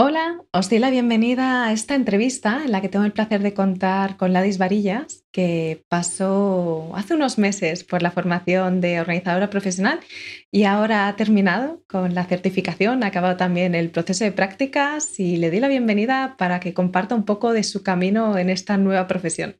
Hola, os doy la bienvenida a esta entrevista en la que tengo el placer de contar con Ladis Varillas, que pasó hace unos meses por la formación de organizadora profesional y ahora ha terminado con la certificación, ha acabado también el proceso de prácticas y le doy la bienvenida para que comparta un poco de su camino en esta nueva profesión.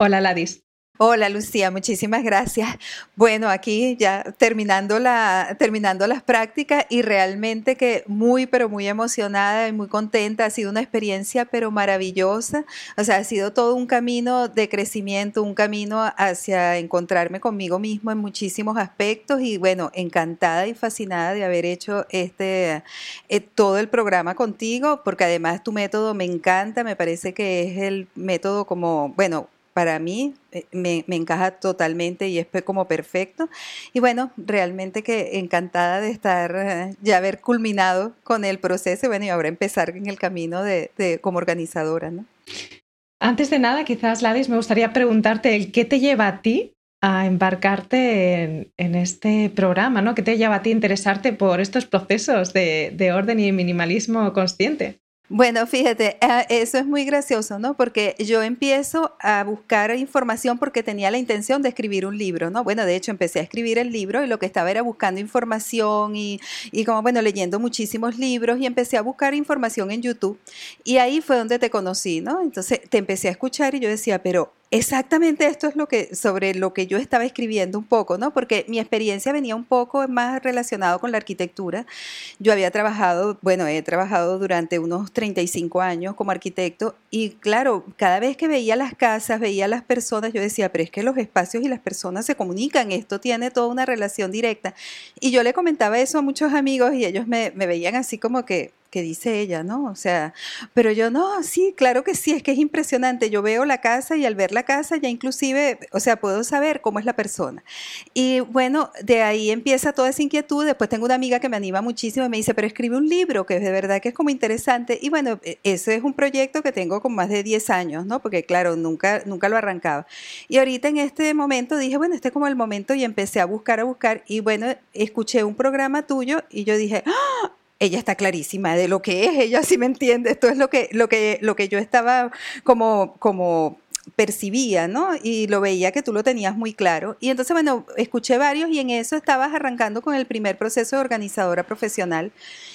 Hola Ladis. Hola Lucía, muchísimas gracias. Bueno, aquí ya terminando, la, terminando las prácticas y realmente que muy, pero muy emocionada y muy contenta. Ha sido una experiencia, pero maravillosa. O sea, ha sido todo un camino de crecimiento, un camino hacia encontrarme conmigo mismo en muchísimos aspectos y bueno, encantada y fascinada de haber hecho este, eh, todo el programa contigo, porque además tu método me encanta, me parece que es el método como, bueno, para mí eh, me, encaja totalmente y es como perfecto. Y bueno, realmente que encantada de estar, eh, ya haber culminado con el proceso bueno, y ahora empezar en el camino de, como organizadora. ¿no? Antes de nada, quizás, Ladis, me gustaría preguntarte qué te lleva a ti a embarcarte en, este programa, ¿no? ¿Qué te lleva a ti a interesarte por estos procesos de, de orden y minimalismo consciente? Bueno, fíjate, ah, eso es muy gracioso, ¿no? Porque yo empiezo a buscar información porque tenía la intención de escribir un libro, ¿no? Bueno, de hecho empecé a escribir el libro y lo que estaba era buscando información y, y como, bueno, leyendo muchísimos libros y empecé a buscar información en YouTube. Y ahí fue donde te conocí, ¿no? Entonces te empecé a escuchar y yo decía, pero Exactamente esto es lo que, sobre lo que yo estaba escribiendo un poco, ¿no? Porque mi experiencia venía un poco más relacionado con la arquitectura. Yo había trabajado, bueno, he trabajado durante unos 35 años como arquitecto y claro, cada vez que veía las casas, veía las personas, yo decía, pero es que los espacios y las personas se comunican, esto tiene toda una relación directa. Y yo le comentaba eso a muchos amigos y ellos me, me veían así como que, que dice ella, ¿no? O sea, pero yo no, sí, claro que sí, es que es impresionante. Yo veo la casa y al ver la casa ya inclusive, o sea, puedo saber cómo es la persona. Y bueno, de ahí empieza toda esa inquietud. Después tengo una amiga que me anima muchísimo y me dice, pero escribe un libro, que de verdad que es como interesante. Y bueno, e, ese es un proyecto que tengo con más de 10 años, ¿no? Porque claro, nunca, nunca lo arrancaba. Y ahorita en este momento dije, bueno, este es como el momento y empecé a buscar, a buscar. Y bueno, escuché un programa tuyo y yo dije, ¡Ah! Ella está clarísima de lo que es, ella sí me entiende, esto es lo que, lo que, lo que yo estaba como, como percibía, ¿no? Y lo veía que tú lo tenías muy claro. Y entonces, bueno, escuché varios y en eso estabas arrancando con el primer proceso de organizadora profesional.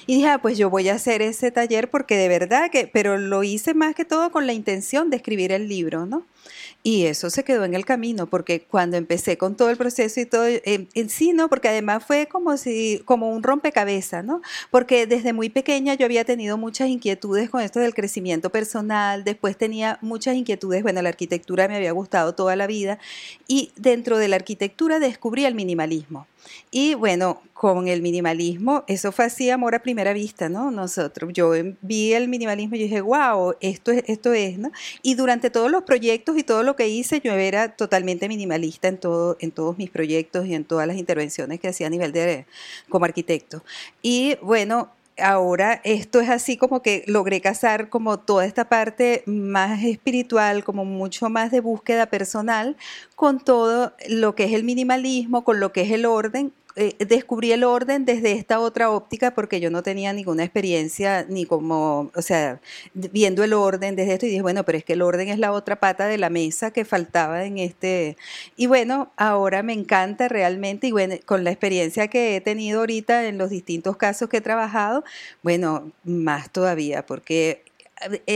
Y dije, ah, pues yo voy a hacer ese taller porque de verdad que, pero lo hice más que todo con la intención de escribir el libro, ¿no? Y eso se quedó en el camino, porque cuando empecé con todo el proceso y todo, en, sí, ¿no? Porque además fue como si, como un rompecabezas, ¿no? Porque desde muy pequeña yo había tenido muchas inquietudes con esto del crecimiento personal, después tenía muchas inquietudes, bueno, la arquitectura me había gustado toda la vida, y dentro de la arquitectura descubrí el minimalismo. Y bueno, con el minimalismo, eso fue así amor a primera vista, ¿no? Nosotros, yo vi el minimalismo y dije, wow, esto es, esto es, ¿no? Y durante todos los proyectos y todo lo que hice, yo era totalmente minimalista en, en todos mis proyectos y en todas las intervenciones que hacía a nivel de, como arquitecto. Y bueno, ahora esto es así como que logré casar como toda esta parte más espiritual, como mucho más de búsqueda personal, con todo lo que es el minimalismo, con lo que es el orden, eh, descubrí el orden desde esta otra óptica porque yo no tenía ninguna experiencia ni como, o sea, viendo el orden desde esto y dije, bueno, pero es que el orden es la otra pata de la mesa que faltaba en este. Y bueno, ahora me encanta realmente y bueno, con la experiencia que he tenido ahorita en los distintos casos que he trabajado, bueno, más todavía porque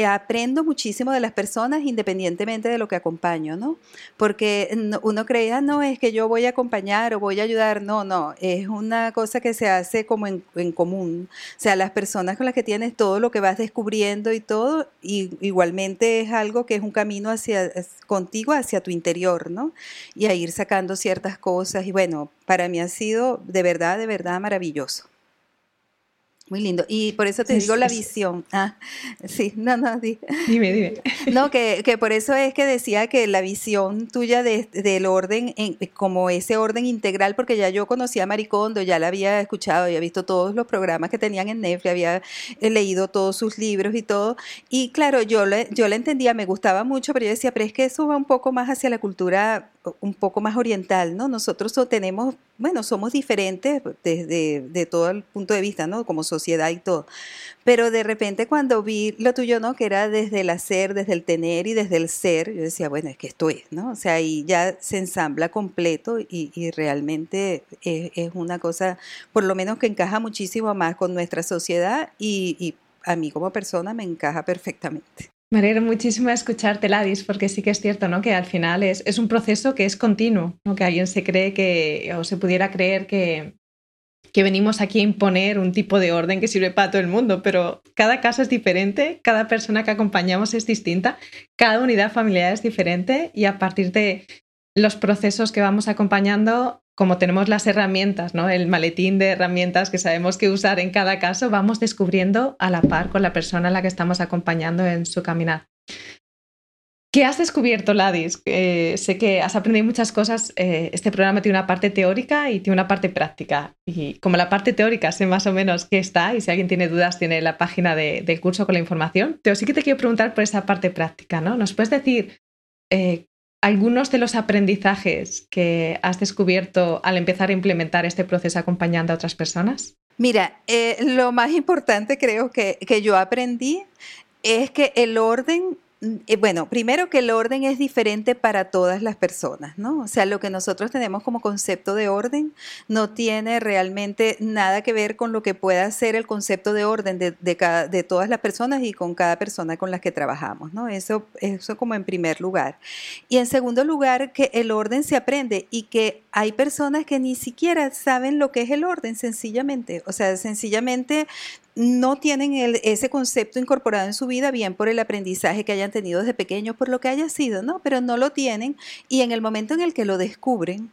aprendo muchísimo de las personas independientemente de lo que acompaño, ¿no? Porque uno creía, no, es que yo voy a acompañar o voy a ayudar, no, no, es una cosa que se hace como en, común. O sea, las personas con las que tienes todo lo que vas descubriendo y todo, igualmente es algo que es un camino hacia contigo, hacia tu interior, ¿no? Y a ir sacando ciertas cosas. Y bueno, para mí ha sido de verdad, de verdad maravilloso. Muy lindo. Y por eso te digo la visión. Ah, sí, no, no, dime, dime. No, que, que, por eso es que decía que la visión tuya de, del orden, en, como ese orden integral, porque ya yo conocía a Maricondo, ya la había escuchado, había visto todos los programas que tenían en Netflix, había eh, leído todos sus libros y todo. Y claro, yo le, yo le entendía, me gustaba mucho, pero yo decía, pero es que eso va un poco más hacia la cultura un poco más oriental, ¿no? Nosotros tenemos bueno, somos diferentes desde de todo el punto de vista, ¿no? Como sociedad y todo. Pero de repente cuando vi lo tuyo, ¿no? Que era desde el hacer, desde el tener y desde el ser, yo decía, bueno, es que esto es, ¿no? O sea, ahí ya se ensambla completo y, realmente es, una cosa, por lo menos que encaja muchísimo más con nuestra sociedad y, y a mí como persona me encaja perfectamente. Me alegra muchísimo escucharte, Ladis, porque sí que es cierto, ¿no? Que al final es, es un proceso que es continuo, ¿no? Que alguien se cree que, o se pudiera creer que, que venimos aquí a imponer un tipo de orden que sirve para todo el mundo, pero cada caso es diferente, cada persona que acompañamos es distinta, cada unidad familiar es diferente y a partir de los procesos que vamos acompañando, como tenemos las herramientas, ¿no? el maletín de herramientas que sabemos que usar en cada caso, vamos descubriendo a la par con la persona a la que estamos acompañando en su caminar. ¿Qué has descubierto, Ladis? sé que has aprendido muchas cosas. Eh, este programa tiene una parte teórica y tiene una parte práctica. Y como la parte teórica sé más o menos qué está, y si alguien tiene dudas, tiene la página del curso con la información. Pero sí que te quiero preguntar por esa parte práctica, ¿no? ¿Nos puedes decir eh, algunos de los aprendizajes que has descubierto al empezar a implementar este proceso acompañando a otras personas? Mira, eh, lo más importante creo que, que yo aprendí es que el orden bueno, primero que el orden es diferente para todas las personas, ¿no? O sea, lo que nosotros tenemos como concepto de orden no tiene realmente nada que ver con lo que pueda ser el concepto de orden de, de todas las personas y con cada persona con la que trabajamos, ¿no? Eso, eso como en primer lugar. Y en segundo lugar, que el orden se aprende y que hay personas que ni siquiera saben lo que es el orden, sencillamente. O sea, sencillamente no tienen ese concepto incorporado en su vida, bien por el aprendizaje que hayan tenido desde pequeños, por lo que haya sido, ¿no? Pero no lo tienen y en el momento en el que lo descubren,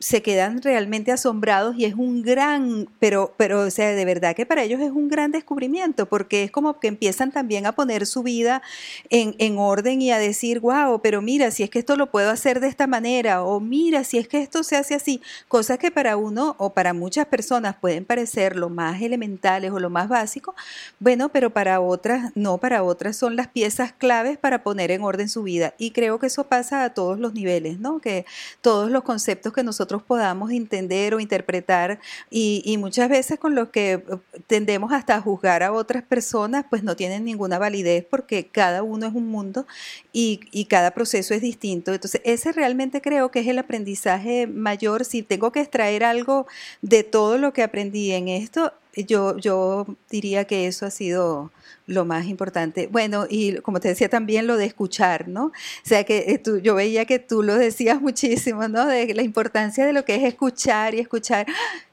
se quedan realmente asombrados y es un gran, pero, pero, o sea, de verdad que para ellos es un gran descubrimiento, porque es como que empiezan también a poner su vida en, en, orden y a decir, wow, pero mira, si es que esto lo puedo hacer de esta manera, o mira, si es que esto se hace así, cosas que para uno o para muchas personas pueden parecer lo más elementales o lo más básico, bueno, pero para otras no, para otras son las piezas claves para poner en orden su vida. Y creo que eso pasa a todos los niveles, ¿no? Que todos los conceptos que nosotros podamos entender o interpretar y, muchas veces con lo que eh, tendemos hasta a juzgar a otras personas, pues no tienen ninguna validez porque cada uno es un mundo y, y cada proceso es distinto. Entonces, ese realmente creo que es el aprendizaje mayor. Si tengo que extraer algo de todo lo que aprendí en esto, yo, yo diría que eso ha sido lo más importante. Bueno, y como te decía también lo de escuchar, ¿no? O sea, que eh, tú, yo veía que tú lo decías muchísimo, ¿no? De la importancia de lo que es escuchar y escuchar.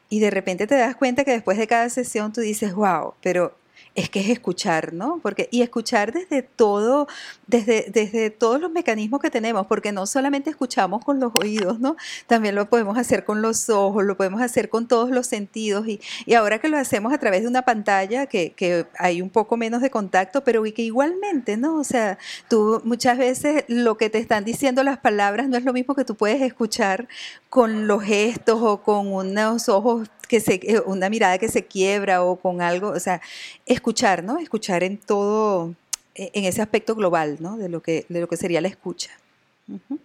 Y de repente te das cuenta que después de cada sesión tú dices, wow, pero es que es escuchar, ¿no? Porque, y escuchar desde todo, desde, desde todos los mecanismos que tenemos, porque no solamente escuchamos con los oídos, ¿no? También lo podemos hacer con los ojos, lo podemos hacer con todos los sentidos, y, y ahora que lo hacemos a través de una pantalla, que, que, hay un poco menos de contacto, pero que igualmente, ¿no? O sea, tú muchas veces lo que te están diciendo las palabras no es lo mismo que tú puedes escuchar con los gestos o con unos ojos que se, eh, una mirada que se quiebra o con algo, o sea, escuchar, ¿no? Escuchar en todo, e, en ese aspecto global, ¿no? De lo que, de lo que sería la escucha.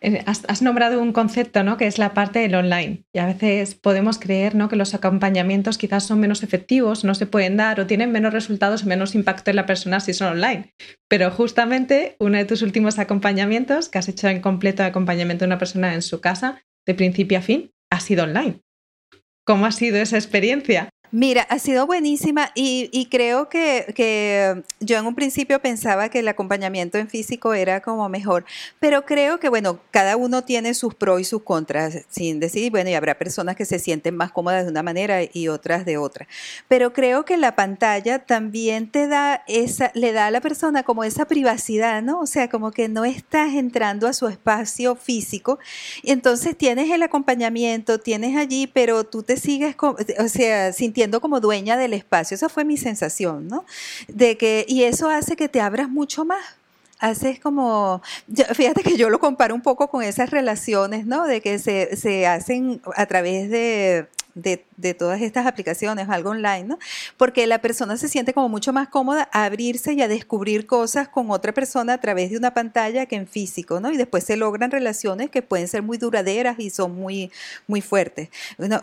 Eh, has, nombrado un concepto, ¿no? Que es la parte del online. Y a veces podemos creer, ¿no? Que los acompañamientos quizás son menos efectivos, no se pueden dar o tienen menos resultados, menos impacto en la persona si son online. Pero justamente uno de tus últimos acompañamientos, que has hecho en completo acompañamiento de una persona en su casa, de principio a fin, ha sido online. ¿Cómo ha sido esa experiencia? Mira, ha sido buenísima y, creo que, yo en un principio pensaba que el acompañamiento en físico era como mejor, pero creo que, bueno, cada uno tiene sus pros y sus contras, sin decir, bueno, y habrá personas que se sienten más cómodas de una manera y otras de otra. Pero creo que la pantalla también te da esa, le da a la persona como esa privacidad, ¿no? O sea, como que no estás entrando a su espacio físico y entonces tienes el acompañamiento, tienes allí, pero tú te sigues, o sea, sintiendo como dueña del espacio. Esa fue mi sensación, ¿no? De que, y eso hace que te abras mucho más haces como, fíjate que yo lo comparo un poco con esas relaciones, ¿no? De que se, se hacen a través de, de, de todas estas aplicaciones algo online, ¿no? Porque la persona se siente como mucho más cómoda a abrirse y a descubrir cosas con otra persona a través de una pantalla que en físico, ¿no? Y después se logran relaciones que pueden ser muy duraderas y son muy, muy fuertes.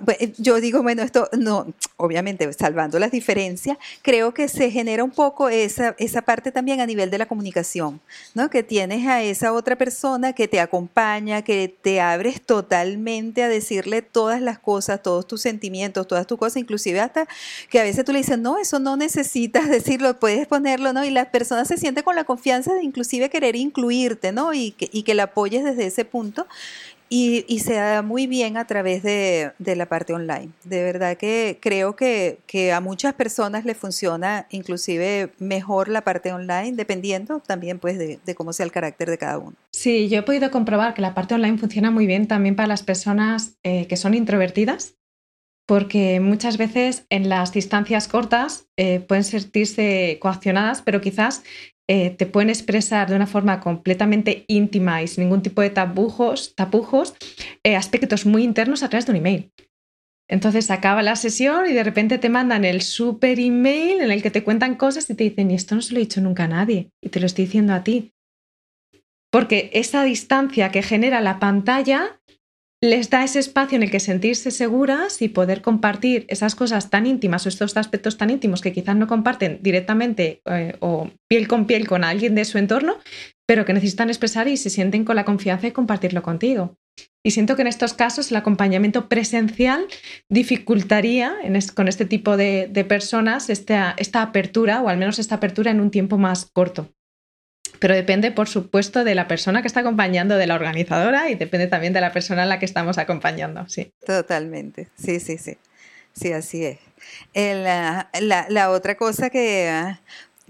Pues, yo digo, bueno, esto no, obviamente, salvando las diferencias, creo que se genera un poco esa, esa parte también a nivel de la comunicación, ¿no? Que tienes a esa otra persona que te acompaña, que te abres totalmente a decirle todas las cosas, todos tus sentimientos, todas tus cosas, inclusive hasta que a veces tú le dices, no, eso no necesitas decirlo, puedes ponerlo, ¿no? Y la persona se siente con la confianza de inclusive querer incluirte, ¿no? Y que, y que la apoyes desde ese punto. Y, se da muy bien a través de, la parte online. De verdad que creo que, a muchas personas les funciona inclusive mejor la parte online, dependiendo también pues de, cómo sea el carácter de cada uno. Sí, yo he podido comprobar que la parte online funciona muy bien también para las personas eh, que son introvertidas, porque muchas veces en las distancias cortas eh, pueden sentirse coaccionadas, pero quizás eh, te pueden expresar de una forma completamente íntima y sin ningún tipo de tapujos, tapujos eh, aspectos muy internos a través de un email. Entonces acaba la sesión y de repente te mandan el super email en el que te cuentan cosas y te dicen, y esto no se lo he dicho nunca a nadie, y te lo estoy diciendo a ti. Porque esa distancia que genera la pantalla les da ese espacio en el que sentirse seguras y poder compartir esas cosas tan íntimas o estos aspectos tan íntimos que quizás no comparten directamente eh, o piel con piel con alguien de su entorno, pero que necesitan expresar y se sienten con la confianza de compartirlo contigo. Y siento que en estos casos el acompañamiento presencial dificultaría con este tipo de, personas esta apertura, o al menos esta apertura en un tiempo más corto. Pero depende, por supuesto, de la persona que está acompañando, de la organizadora y depende también de la persona a la que estamos acompañando. Sí. Totalmente. Sí, sí, sí. Sí, así es. la, la, otra cosa que,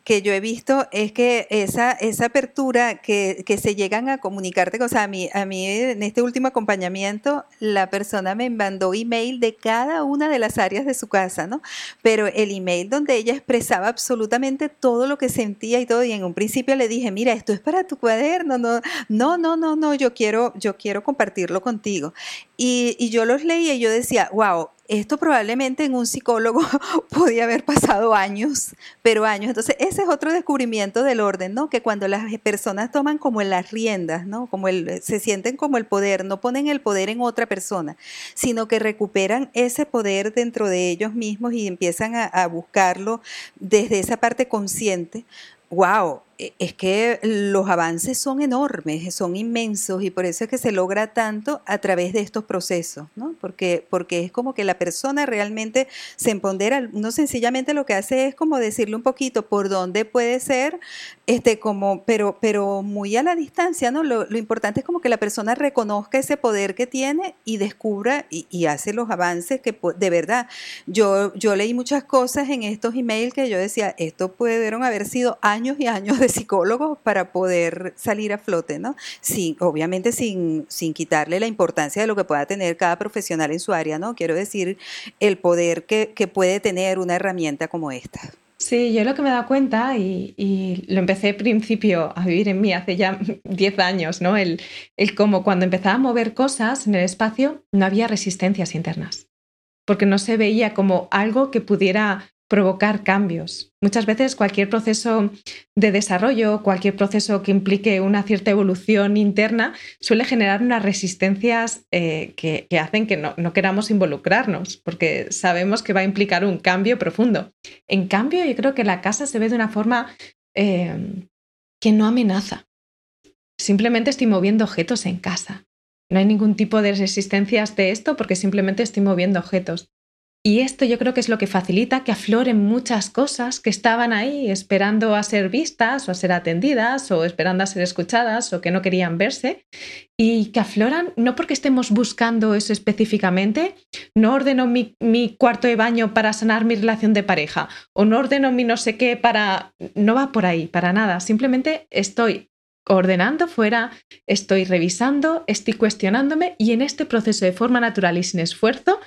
que yo he visto es que esa, esa apertura que, que se llegan a comunicarte, o sea, a mí, a mí en este último acompañamiento, la persona me mandó email de cada una de las áreas de su casa, ¿no? Pero el email donde ella expresaba absolutamente todo lo que sentía y todo, y en un principio le dije, mira, esto es para tu cuaderno, no, no, no, no, no, yo quiero, yo quiero compartirlo contigo. Y, y yo los leía y yo decía, wow, esto probablemente en un psicólogo podía haber pasado años, pero años. Entonces, ese es otro descubrimiento del orden, ¿no? Que cuando las personas toman como las riendas, ¿no? Como el, se sienten como el poder, no ponen el poder en otra persona, sino que recuperan ese poder dentro de ellos mismos y empiezan a, a buscarlo desde esa parte consciente. ¡Wow! E, es que los avances son enormes, son inmensos y por eso es que se logra tanto a través de estos procesos, ¿no? Porque, porque es como que la persona realmente se empodera, no sencillamente lo que hace es como decirle un poquito por dónde puede ser, este, como, pero, pero muy a la distancia, ¿no? Lo, importante es como que la persona reconozca ese poder que tiene y descubra y, y hace los avances que de verdad. Yo, yo leí muchas cosas en estos emails que yo decía, esto pudieron haber sido años y años de psicólogos para poder salir a flote, ¿no? Sí, obviamente sin, sin quitarle la importancia de lo que pueda tener cada profesional en su área, ¿no? Quiero decir, el poder que, puede tener una herramienta como esta. Sí, yo lo que me he dado cuenta, y, lo empecé al principio a vivir en mí hace ya 10 años, ¿no? El, el cómo cuando empezaba a mover cosas en el espacio no había resistencias internas, porque no se veía como algo que pudiera provocar cambios. Muchas veces cualquier proceso de desarrollo, cualquier proceso que implique una cierta evolución interna, suele generar unas resistencias eh, que, hacen que no, queramos involucrarnos, porque sabemos que va a implicar un cambio profundo. En cambio, yo creo que la casa se ve de una forma eh, que no amenaza. Simplemente estoy moviendo objetos en casa. No hay ningún tipo de resistencias de esto porque simplemente estoy moviendo objetos. Y esto yo creo que es lo que facilita que afloren muchas cosas que estaban ahí esperando a ser vistas o a ser atendidas o esperando a ser escuchadas o que no querían verse. Y que afloran no porque estemos buscando eso específicamente, no ordeno mi, cuarto de baño para sanar mi relación de pareja o no ordeno mi no sé qué para... No va por ahí, para nada, simplemente estoy ordenando fuera, estoy revisando, estoy cuestionándome y en este proceso de forma natural y sin esfuerzo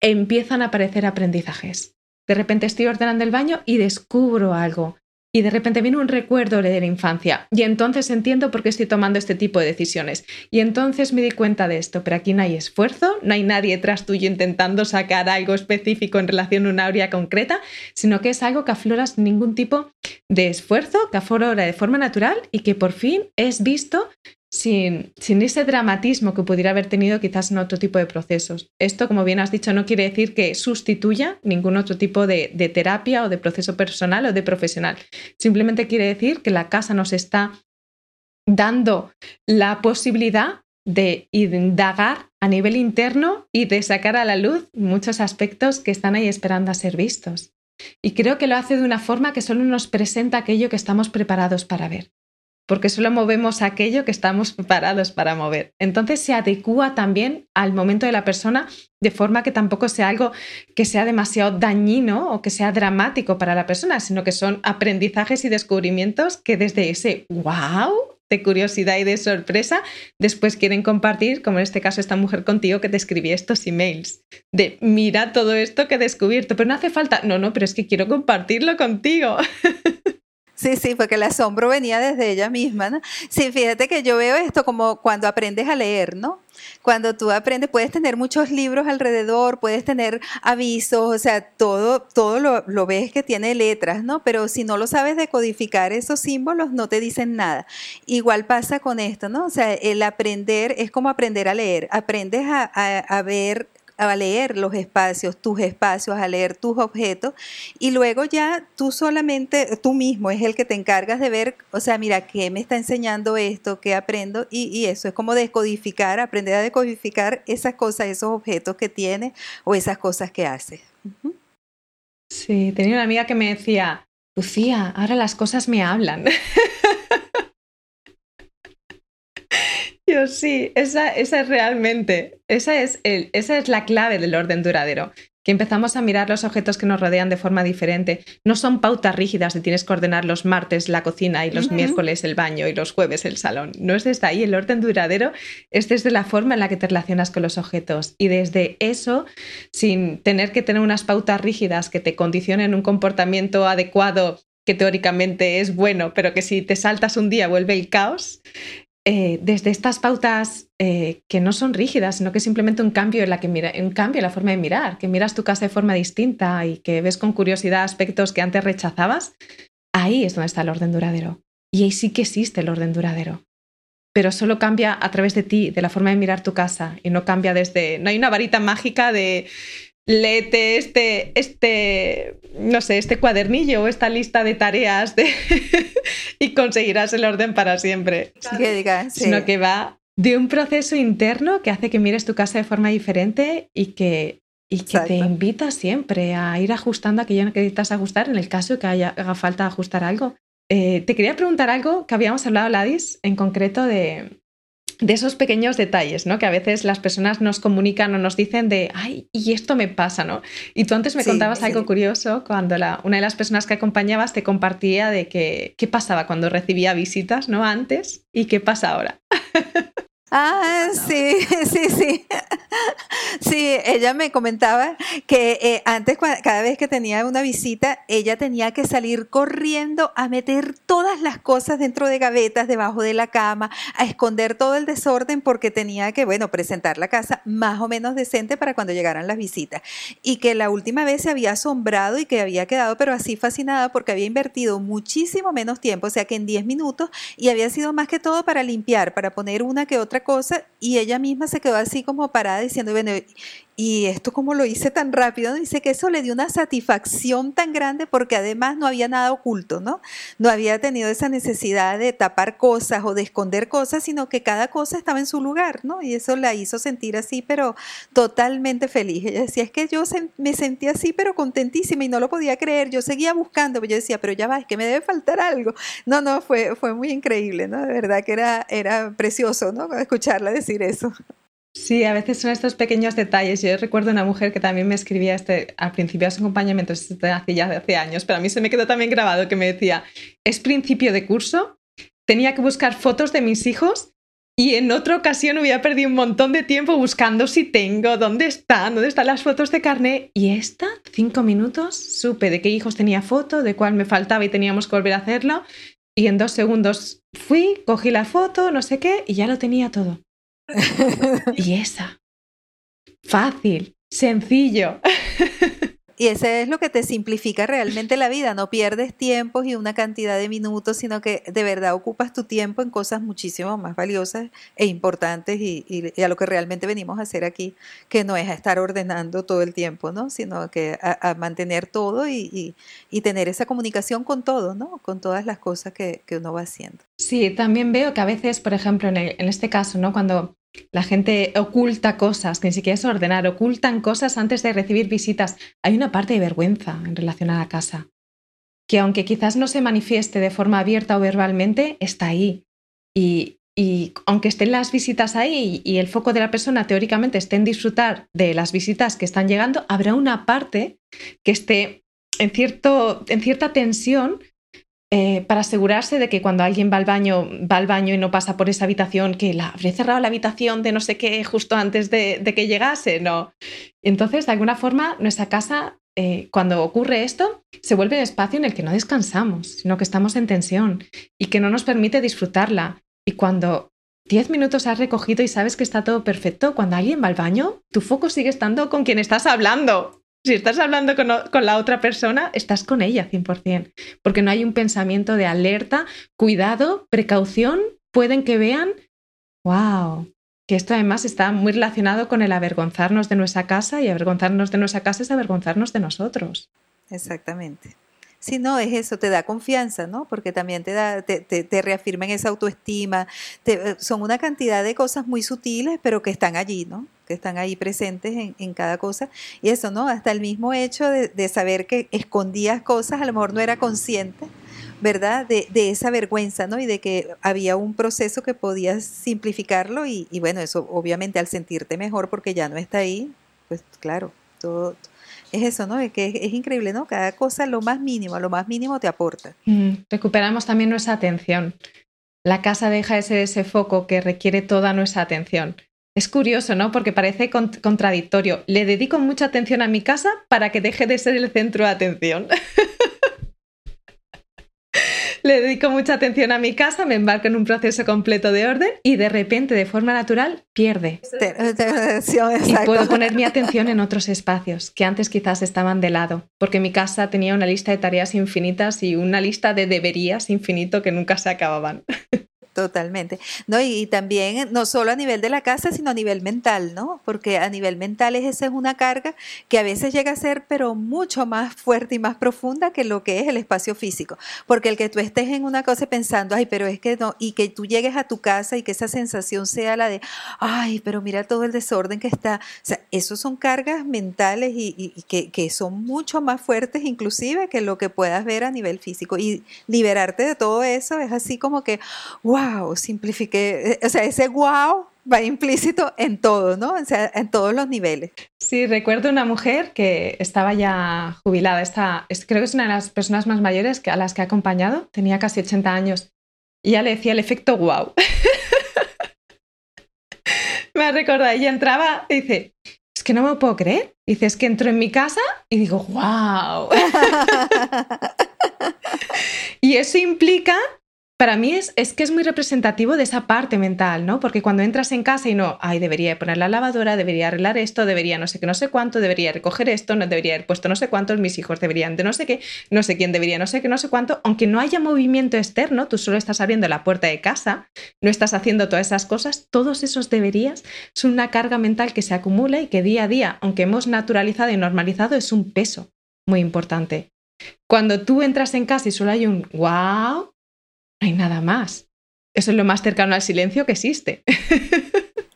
empiezan a aparecer aprendizajes. De repente estoy ordenando el baño y descubro algo y de repente viene un recuerdo de la infancia. Y entonces entiendo por qué estoy tomando este tipo de decisiones. Y entonces me di cuenta de esto, pero aquí no hay esfuerzo, no hay nadie tras tuyo intentando sacar algo específico en relación a una área concreta, sino que es algo que aflora sin ningún tipo de esfuerzo, que aflora de forma natural y que por fin es visto sin, ese dramatismo que pudiera haber tenido quizás en otro tipo de procesos. Esto, como bien has dicho, no quiere decir que sustituya ningún otro tipo de, de terapia o de proceso personal o de profesional. Simplemente quiere decir que la casa nos está dando la posibilidad de indagar a nivel interno y de sacar a la luz muchos aspectos que están ahí esperando a ser vistos. Y creo que lo hace de una forma que solo nos presenta aquello que estamos preparados para ver porque solo movemos aquello que estamos preparados para mover. Entonces se adecúa también al momento de la persona de forma que tampoco sea algo que sea demasiado dañino o que sea dramático para la persona, sino que son aprendizajes y descubrimientos que desde ese wow de curiosidad y de sorpresa, después quieren compartir, como en este caso esta mujer contigo que te escribía estos emails, de mira todo esto que he descubierto, pero no hace falta, no, no, pero es que quiero compartirlo contigo. Sí, sí, porque el asombro venía desde ella misma, ¿no? Sí, fíjate que yo veo esto como cuando aprendes a leer, ¿no? Cuando tú aprendes, puedes tener muchos libros alrededor, puedes tener avisos, o sea, todo, todo lo, lo ves que tiene letras, ¿no? Pero si no lo sabes decodificar esos símbolos, no te dicen nada. Igual pasa con esto, ¿no? O sea, el aprender es como aprender a leer. Aprendes a, a ver a leer los espacios, tus espacios, a leer tus objetos y luego ya tú solamente, tú mismo es el que te encargas de ver, o sea, mira, ¿qué me está enseñando esto? ¿Qué aprendo? Y, eso es como descodificar, aprender a decodificar esas cosas, esos objetos que tienes o esas cosas que haces. Sí, tenía una amiga que me decía, Lucía, ahora las cosas me hablan. Sí, esa, esa es realmente, esa es, el, esa es la clave del orden duradero, que empezamos a mirar los objetos que nos rodean de forma diferente. No son pautas rígidas de tienes que ordenar los martes la cocina y los miércoles el baño y los jueves el salón. No es desde ahí, el orden duradero es desde la forma en la que te relacionas con los objetos. Y desde eso, sin tener que tener unas pautas rígidas que te condicionen un comportamiento adecuado que teóricamente es bueno, pero que si te saltas un día vuelve el caos, eh, desde estas pautas eh, que no son rígidas, sino que es simplemente un cambio en la forma de mirar, que miras tu casa de forma distinta y que ves con curiosidad aspectos que antes rechazabas, ahí es donde está el orden duradero. Y ahí sí que existe el orden duradero. Pero solo cambia a través de ti, de la forma de mirar tu casa, y no cambia desde. No hay una varita mágica de léete este, este, no sé, este cuadernillo o esta lista de tareas y conseguirás el orden para siempre. Sino que va de un proceso interno que hace que mires tu casa de forma diferente y que, y que te invita siempre a ir ajustando aquello que necesitas ajustar en el caso que haya, haga falta ajustar algo. Eh, te quería preguntar algo que habíamos hablado, Ladis, en concreto de, de esos pequeños detalles, ¿no? Que a veces las personas nos comunican o nos dicen de, ay, y esto me pasa, ¿no? Y tú antes me contabas algo curioso cuando la, una de las personas que acompañabas te compartía de que, qué pasaba cuando recibía visitas, ¿no? Antes y qué pasa ahora. Ah, sí, sí, sí. Sí, ella me comentaba que eh, antes, cada vez que tenía una visita, ella tenía que salir corriendo a meter todas las cosas dentro de gavetas, debajo de la cama, a esconder todo el desorden porque tenía que, bueno, presentar la casa más o menos decente para cuando llegaran las visitas. Y que la última vez se había asombrado y que había quedado, pero así fascinada porque había invertido muchísimo menos tiempo, o sea que en 10 minutos, y había sido más que todo para limpiar, para poner una que otra cosa, y ella misma se quedó así como parada diciendo, bueno, y esto como lo hice tan rápido, dice que eso le dio una satisfacción tan grande porque además no había nada oculto, ¿no? No había tenido esa necesidad de tapar cosas o de esconder cosas, sino que cada cosa estaba en su lugar, ¿no? Y eso la hizo sentir así, pero totalmente feliz. Ella decía, es que yo me sentía así, pero contentísima y no lo podía creer. Yo seguía buscando, pero yo decía, pero ya va, es que me debe faltar algo. No, no, fue, fue muy increíble, ¿no? De verdad que era, era precioso, ¿no? Escucharla decir eso. Sí, a veces son estos pequeños detalles. Yo recuerdo una mujer que también me escribía este, al principio de su acompañamiento, hace ya hace años, pero a mí se me quedó también grabado que me decía, es principio de curso, tenía que buscar fotos de mis hijos Y en otra ocasión hubiera perdido un montón de tiempo buscando si tengo, dónde están, dónde están las fotos de carne. Y esta, cinco minutos, supe de qué hijos tenía foto, de cuál me faltaba y teníamos que volver a hacerlo. Y en dos segundos fui, cogí la foto, no sé qué, y ya lo tenía todo. y esa. Fácil, sencillo. Y eso es lo que te simplifica realmente la vida. No pierdes tiempos y una cantidad de minutos, sino que de verdad ocupas tu tiempo en cosas muchísimo más valiosas e importantes y, a lo que realmente venimos a hacer aquí, que no es a estar ordenando todo el tiempo, ¿no? Sino que a, mantener todo y, tener esa comunicación con todo, ¿no? Con todas las cosas que, uno va haciendo. Sí, también veo que a veces, por ejemplo, en, en este caso, ¿no? Cuando la gente oculta cosas, que ni siquiera es ordenar, ocultan cosas antes de recibir visitas. Hay una parte de vergüenza en relación a la casa, que aunque quizás no se manifieste de forma abierta o verbalmente, está ahí. Y, aunque estén las visitas ahí y el foco de la persona teóricamente esté en disfrutar de las visitas que están llegando, habrá una parte que esté en, cierto, en cierta tensión eh, para asegurarse de que cuando alguien va al baño, va al baño y no pasa por esa habitación, que la habré cerrado la habitación de no sé qué justo antes de, que llegase, no. Entonces, de alguna forma, nuestra casa, eh, cuando ocurre esto, se vuelve un espacio en el que no descansamos, sino que estamos en tensión y que no nos permite disfrutarla. Y cuando 10 minutos has recogido y sabes que está todo perfecto, cuando alguien va al baño, tu foco sigue estando con quien estás hablando. Si estás hablando con, la otra persona, estás con ella 100%, porque no hay un pensamiento de alerta, cuidado, precaución, pueden que vean, wow, que esto además está muy relacionado con el avergonzarnos de nuestra casa y avergonzarnos de nuestra casa es avergonzarnos de nosotros. Exactamente. Si no, es eso, te da confianza, ¿no? Porque también te, da, te, te, reafirma en esa autoestima. Eh, son una cantidad de cosas muy sutiles, pero que están allí, ¿no? Que están ahí presentes en, cada cosa. Y eso, ¿no? Hasta el mismo hecho de, saber que escondías cosas, a lo mejor no era consciente, ¿verdad? De, esa vergüenza, ¿no? Y de que había un proceso que podías simplificarlo y, y bueno, eso obviamente al sentirte mejor porque ya no está ahí, pues claro, todo es eso, ¿no? Es que es, increíble, ¿no? Cada cosa, lo más mínimo, lo más mínimo te aporta. Mm, recuperamos también nuestra atención. La casa deja ese foco que requiere toda nuestra atención. Es curioso, ¿no? Porque parece contradictorio. Le dedico mucha atención a mi casa para que deje de ser el centro de atención. le dedico mucha atención a mi casa, me embarco en un proceso completo de orden y de repente, de forma natural, pierde. y puedo poner mi atención en otros espacios que antes quizás estaban de lado, porque mi casa tenía una lista de tareas infinitas y una lista de deberías infinito que nunca se acababan. Totalmente. No, y, también no solo a nivel de la casa, sino a nivel mental, ¿no? Porque a nivel mental es, esa es una carga que a veces llega a ser, pero mucho más fuerte y más profunda que lo que es el espacio físico. Porque el que tú estés en una cosa pensando, ay, pero es que no, y que tú llegues a tu casa y que esa sensación sea la de, ay, pero mira todo el desorden que está. O sea, esos son cargas mentales y, que, que son mucho más fuertes inclusive que lo que puedas ver a nivel físico. Y liberarte de todo eso es así como que, wow wow, simplifiqué, eh, o sea, ese wow va implícito en todo, ¿no? O sea, en todos los niveles. Sí, recuerdo una mujer que estaba ya jubilada, esta, creo que es una de las personas más mayores que, a las que ha acompañado, tenía casi 80 años, y ya le decía el efecto wow. me ha recordado, ella entraba y dice, es que no me puedo creer. Dice, es que entro en mi casa y digo, wow. y eso implica para mí es, es, que es muy representativo de esa parte mental, ¿no? Porque cuando entras en casa y no, ay, debería poner la lavadora, debería arreglar esto, debería no sé qué, no sé cuánto, debería recoger esto, no debería haber puesto no sé cuántos, mis hijos deberían de no sé qué, no sé quién debería no sé qué, no sé cuánto, aunque no haya movimiento externo, tú solo estás abriendo la puerta de casa, no estás haciendo todas esas cosas, todos esos deberías son una carga mental que se acumula y que día a día, aunque hemos naturalizado y normalizado, es un peso muy importante. Cuando tú entras en casa y solo hay un wow, no hay nada más. Eso es lo más cercano al silencio que existe.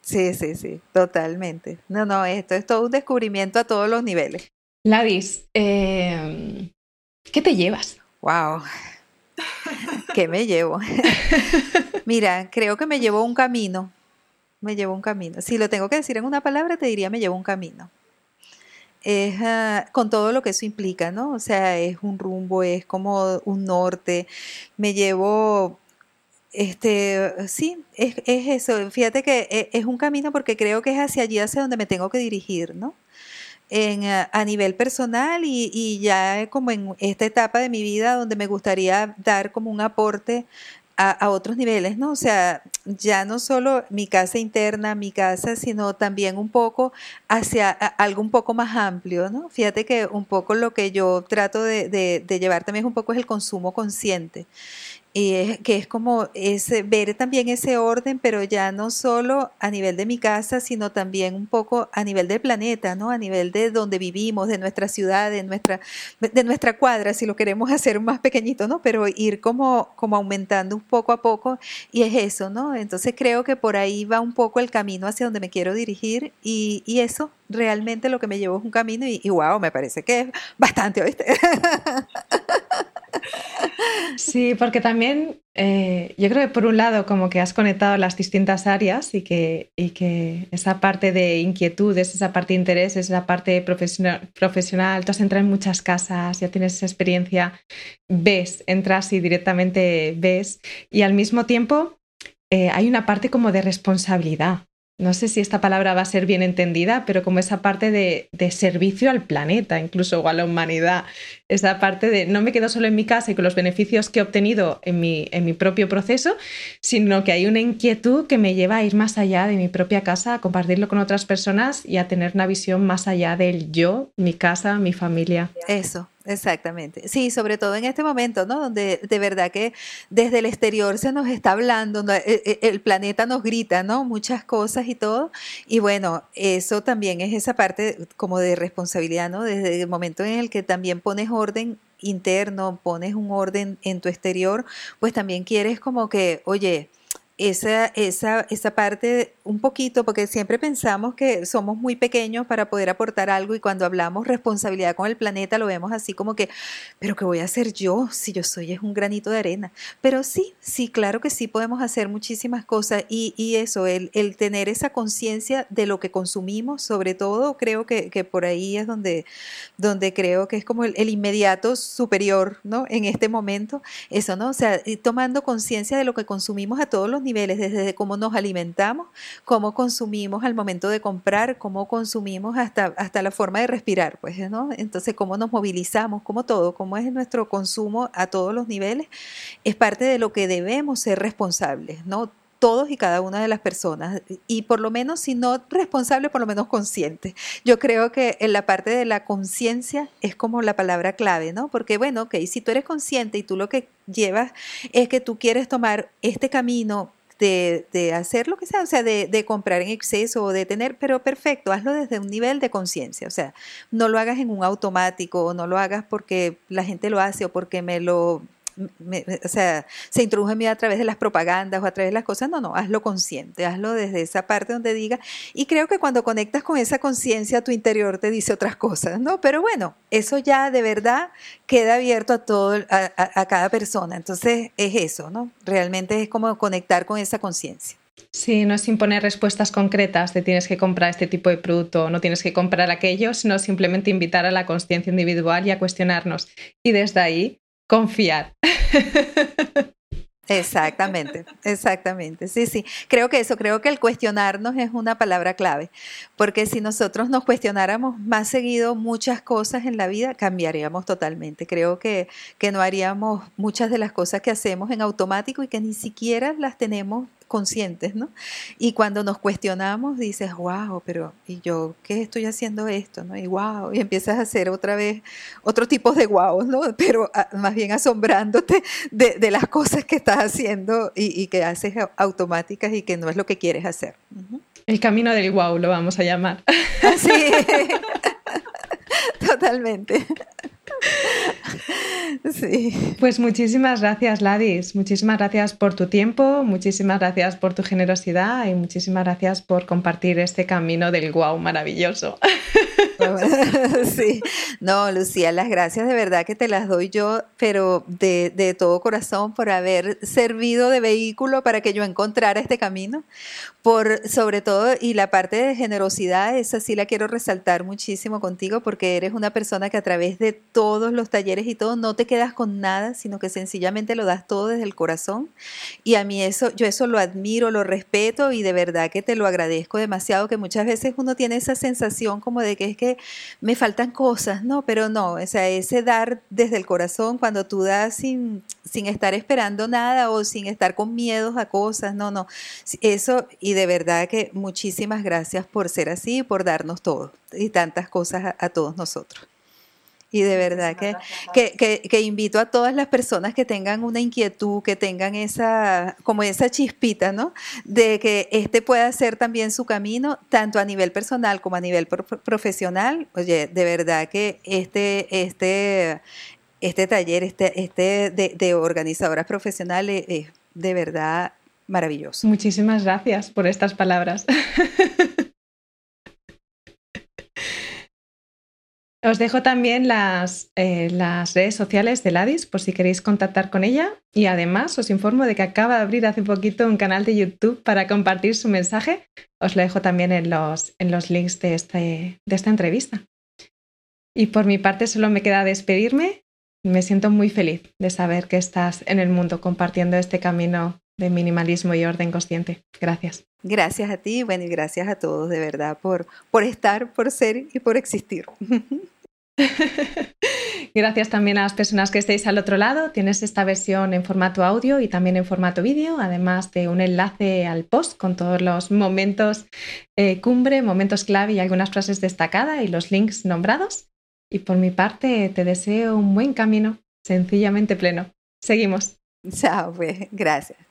Sí, sí, sí, totalmente. No, no, esto es todo un descubrimiento a todos los niveles. Ladis, em, ¿qué te llevas? Wow. ¿Qué me llevo? Mira, creo que me llevo un camino. Me llevo un camino. Si lo tengo que decir en una palabra, te diría me llevo un camino es ah, con todo lo que eso implica, ¿no? O sea, es un rumbo, es como un norte. Me llevo este, sí, es, es, eso. Fíjate que e, es un camino porque creo que es hacia allí, hacia donde me tengo que dirigir, ¿no? En, a nivel personal y, y, ya como en esta etapa de mi vida donde me gustaría dar como un aporte a, otros niveles, ¿no? O sea, ya no solo mi casa interna, mi casa, sino también un poco hacia algo un poco más amplio, ¿no? Fíjate que un poco lo que yo trato de, de, de llevar también un poco es el consumo consciente y que es como ese, ver también ese orden, pero ya no solo a nivel de mi casa, sino también un poco a nivel del planeta, ¿no? A nivel de donde vivimos, de nuestra ciudad, de nuestra, de nuestra cuadra, si lo queremos hacer más pequeñito, ¿no? Pero ir como, como aumentando un poco a poco, y es eso, ¿no? Entonces creo que por ahí va un poco el camino hacia donde me quiero dirigir, y, y eso realmente lo que me llevó es un camino, y, y wow, me parece que es bastante, ¿oíste? Sí, porque también eh, yo creo que por un lado como que has conectado las distintas áreas y que, y que esa parte de inquietudes, esa parte de interés, esa parte profesional, profesional, tú has entrado en muchas casas, ya tienes esa experiencia, ves, entras y directamente ves. Y al mismo tiempo eh, hay una parte como de responsabilidad no sé si esta palabra va a ser bien entendida, pero como esa parte de, servicio al planeta, incluso o a la humanidad, esa parte de no me quedo solo en mi casa y con los beneficios que he obtenido en mi, en mi propio proceso, sino que hay una inquietud que me lleva a ir más allá de mi propia casa, a compartirlo con otras personas y a tener una visión más allá del yo, mi casa, mi familia. Eso, Exactamente. Sí, sobre todo en este momento, ¿no? Donde de verdad que desde el exterior se nos está hablando, e, e, el, planeta nos grita, ¿no? Muchas cosas y todo. Y bueno, eso también es esa parte como de responsabilidad, ¿no? Desde el momento en el que también pones orden interno, pones un orden en tu exterior, pues también quieres como que, oye, esa, esa, esa parte un poquito, porque siempre pensamos que somos muy pequeños para poder aportar algo y cuando hablamos responsabilidad con el planeta lo vemos así como que, pero ¿qué voy a hacer yo si yo soy es un granito de arena? Pero sí, sí, claro que sí podemos hacer muchísimas cosas y, y eso, el, el, tener esa conciencia de lo que consumimos, sobre todo, creo que, que, por ahí es donde, donde creo que es como el, el inmediato superior, ¿no? En este momento, eso, ¿no? O sea, tomando conciencia de lo que consumimos a todos los niveles desde cómo nos alimentamos, cómo consumimos al momento de comprar, cómo consumimos hasta, hasta la forma de respirar, pues, ¿no? Entonces, cómo nos movilizamos, cómo todo, cómo es nuestro consumo a todos los niveles, es parte de lo que debemos ser responsables, ¿no? todos y cada una de las personas y por lo menos si no responsable, por lo menos consciente. Yo creo que en la parte de la conciencia es como la palabra clave, ¿no? Porque bueno, ok, si tú eres consciente y tú lo que llevas es que tú quieres tomar este camino de, hacer lo que sea, o sea, de, comprar en exceso o de tener, pero perfecto, hazlo desde un nivel de conciencia, o sea, no lo hagas en un automático o no lo hagas porque la gente lo hace o porque me lo o sea, se introduce en mí a través de las propagandas o a través de las cosas. No, no, hazlo consciente, hazlo desde esa parte donde diga. Y creo que cuando conectas con esa conciencia, tu interior te dice otras cosas, ¿no? Pero bueno, eso ya de verdad queda abierto a todo, a, cada persona. Entonces es eso, ¿no? Realmente es como conectar con esa conciencia. Sí, no es imponer respuestas concretas de tienes que comprar este tipo de producto no tienes que comprar aquello, sino simplemente invitar a la conciencia individual y a cuestionarnos. Y desde ahí confiar. Exactamente, exactamente. Sí, sí. Creo que eso, creo que el cuestionarnos es una palabra clave, porque si nosotros nos cuestionáramos más seguido muchas cosas en la vida, cambiaríamos totalmente. Creo que, que no haríamos muchas de las cosas que hacemos en automático y que ni siquiera las tenemos conscientes, ¿no? Y cuando nos cuestionamos, dices, wow, pero ¿y yo qué estoy haciendo esto? ¿no? Y wow, y empiezas a hacer otra vez otro tipo de wow, ¿no? Pero ah, más bien asombrándote de, las cosas que estás haciendo y, que haces automáticas y que no es lo que quieres hacer. El camino del wow lo vamos a llamar. Sí, totalmente. Pues muchísimas gracias, Ladis. Muchísimas gracias por tu tiempo, muchísimas gracias por tu generosidad y muchísimas gracias por compartir este camino del guau maravilloso. sí, no, Lucía, las gracias de verdad que te las doy yo, pero de, de, todo corazón por haber servido de vehículo para que yo encontrara este camino, por sobre todo, y la parte de generosidad, esa sí la quiero resaltar muchísimo contigo, porque eres una persona que a través de todos los talleres y todo, no te quedas con nada, sino que sencillamente lo das todo desde el corazón, y a mí eso, yo eso lo admiro, lo respeto, y de verdad que te lo agradezco demasiado, que muchas veces uno tiene esa sensación como de que es que me faltan cosas, no, pero no, o sea, ese dar desde el corazón, cuando tú das sin, sin estar esperando nada o sin estar con miedos a cosas, no, no, eso, y de verdad que muchísimas gracias por ser así, por darnos todo y tantas cosas a todos nosotros. Y de verdad que, que, que, invito a todas las personas que tengan una inquietud, que tengan esa, como esa chispita, ¿no? De que este pueda ser también su camino, tanto a nivel personal como a nivel profesional. Oye, de verdad que este, este, este taller, este, este de, de organizadoras profesionales es de verdad maravilloso. Muchísimas gracias por estas palabras. Os dejo también las, eh, las, redes sociales de Ladis por si queréis contactar con ella y además os informo de que acaba de abrir hace poquito un canal de YouTube para compartir su mensaje. Os lo dejo también en los, en los links de, este, de esta entrevista. Y por mi parte solo me queda despedirme. Me siento muy feliz de saber que estás en el mundo compartiendo este camino de minimalismo y orden consciente. Gracias. Gracias a ti, bueno, y gracias a todos de verdad por, por estar, por ser y por existir. Gracias también a las personas que estéis al otro lado. Tienes esta versión en formato audio y también en formato vídeo, además de un enlace al post con todos los momentos eh, cumbre, momentos clave y algunas frases destacadas y los links nombrados. Y por mi parte, te deseo un buen camino, sencillamente pleno. Seguimos. Chao, pues, gracias.